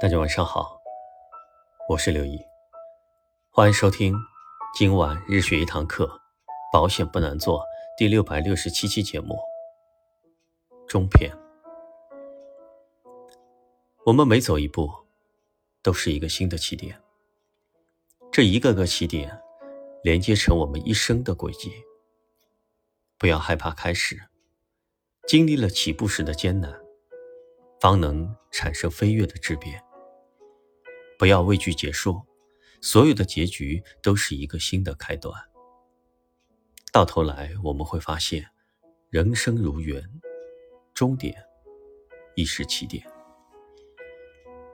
大家晚上好，我是刘毅，欢迎收听今晚日学一堂课，保险不难做第六百六十七期节目中篇。我们每走一步，都是一个新的起点，这一个个起点连接成我们一生的轨迹。不要害怕开始，经历了起步时的艰难，方能产生飞跃的质变。不要畏惧结束，所有的结局都是一个新的开端。到头来，我们会发现，人生如缘，终点亦是起点。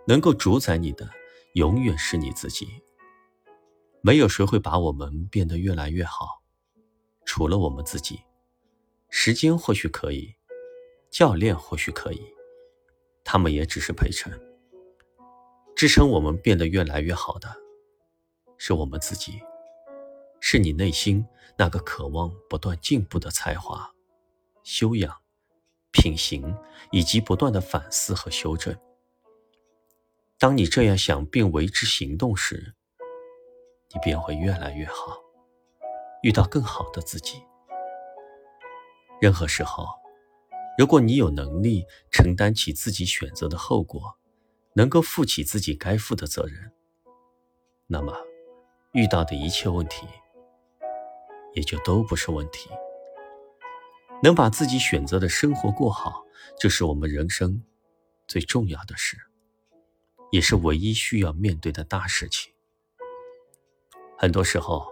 能够主宰你的，永远是你自己。没有谁会把我们变得越来越好，除了我们自己。时间或许可以，教练或许可以，他们也只是陪衬。支撑我们变得越来越好的，是我们自己，是你内心那个渴望不断进步的才华、修养、品行，以及不断的反思和修正。当你这样想并为之行动时，你便会越来越好，遇到更好的自己。任何时候，如果你有能力承担起自己选择的后果。能够负起自己该负的责任，那么遇到的一切问题也就都不是问题。能把自己选择的生活过好，这是我们人生最重要的事，也是唯一需要面对的大事情。很多时候，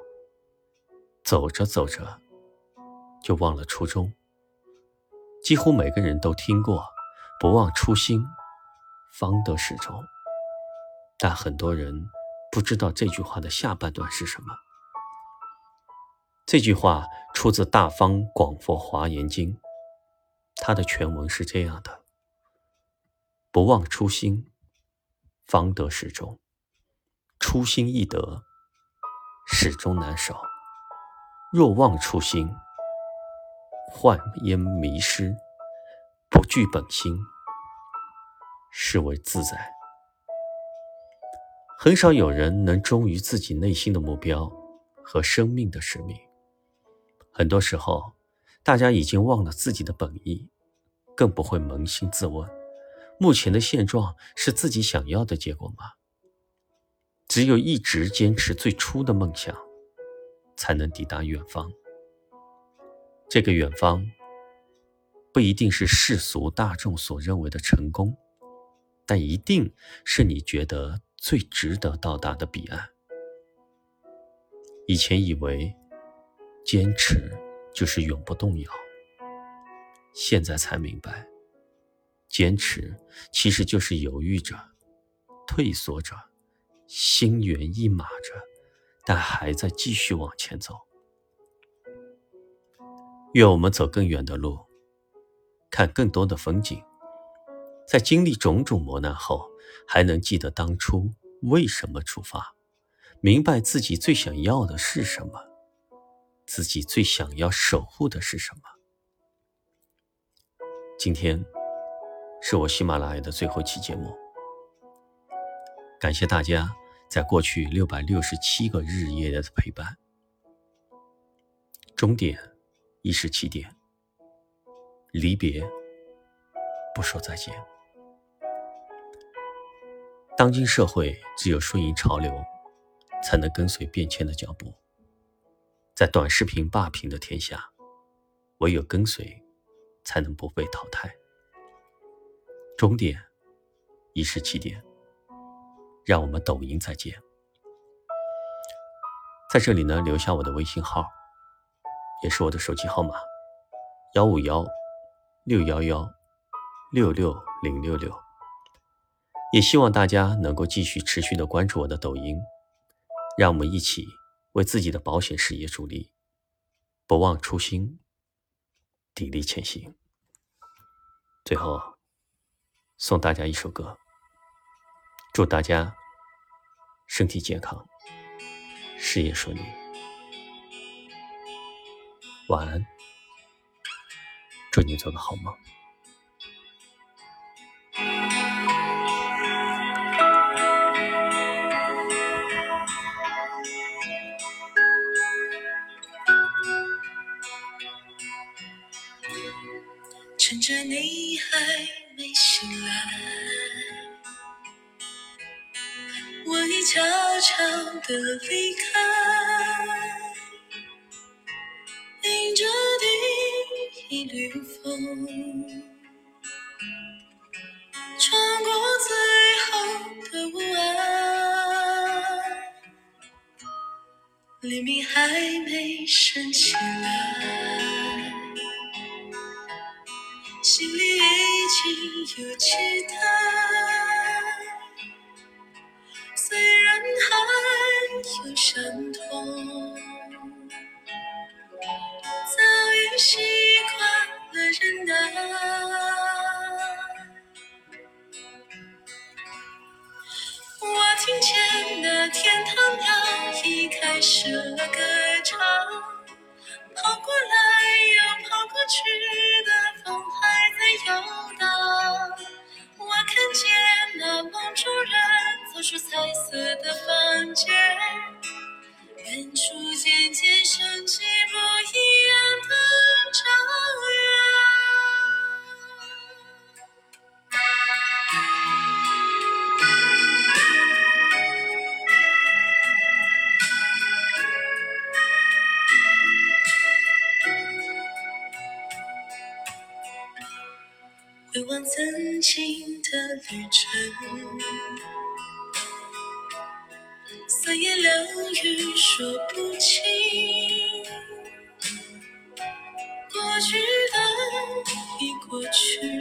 走着走着就忘了初衷。几乎每个人都听过“不忘初心”。方得始终，但很多人不知道这句话的下半段是什么。这句话出自《大方广佛华严经》，它的全文是这样的：“不忘初心，方得始终。初心易得，始终难守。若忘初心，患焉迷失，不惧本心。”视为自在，很少有人能忠于自己内心的目标和生命的使命。很多时候，大家已经忘了自己的本意，更不会扪心自问：目前的现状是自己想要的结果吗？只有一直坚持最初的梦想，才能抵达远方。这个远方，不一定是世俗大众所认为的成功。但一定是你觉得最值得到达的彼岸。以前以为坚持就是永不动摇，现在才明白，坚持其实就是犹豫着、退缩着、心猿意马着，但还在继续往前走。愿我们走更远的路，看更多的风景。在经历种种磨难后，还能记得当初为什么出发，明白自己最想要的是什么，自己最想要守护的是什么。今天是我喜马拉雅的最后期节目，感谢大家在过去六百六十七个日夜的陪伴。终点亦是起点，离别不说再见。当今社会，只有顺应潮流，才能跟随变迁的脚步。在短视频霸屏的天下，唯有跟随，才能不被淘汰。终点已是起点，让我们抖音再见。在这里呢，留下我的微信号，也是我的手机号码：幺五幺六幺幺六六零六六。也希望大家能够继续持续的关注我的抖音，让我们一起为自己的保险事业助力，不忘初心，砥砺前行。最后，送大家一首歌，祝大家身体健康，事业顺利，晚安，祝你做个好梦。我已悄悄地离开，迎着第一缕风，穿过最后的雾霭，黎明还没升起来。心里已经有期待，习惯了忍耐。我听见那天堂鸟已开始回望曾经的旅程，三言两语说不清，过去的已过去，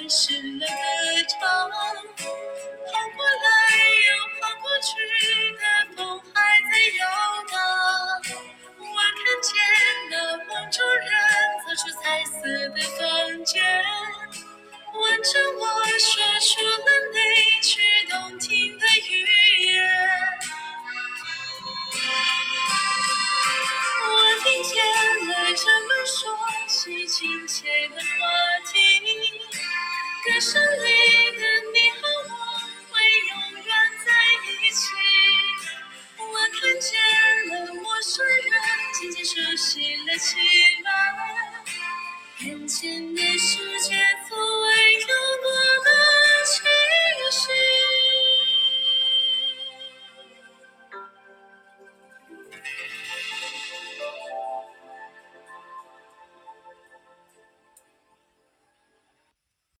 开始了歌唱，跑过来又跑过去的风还在游荡。我看见那梦中人走出彩色的房间，吻着我说出了那句动听的语言。我听见了人们说起亲切的话。歌声里的你和我会永远在一起。我看见了陌生人渐渐熟悉了起来，眼前的世。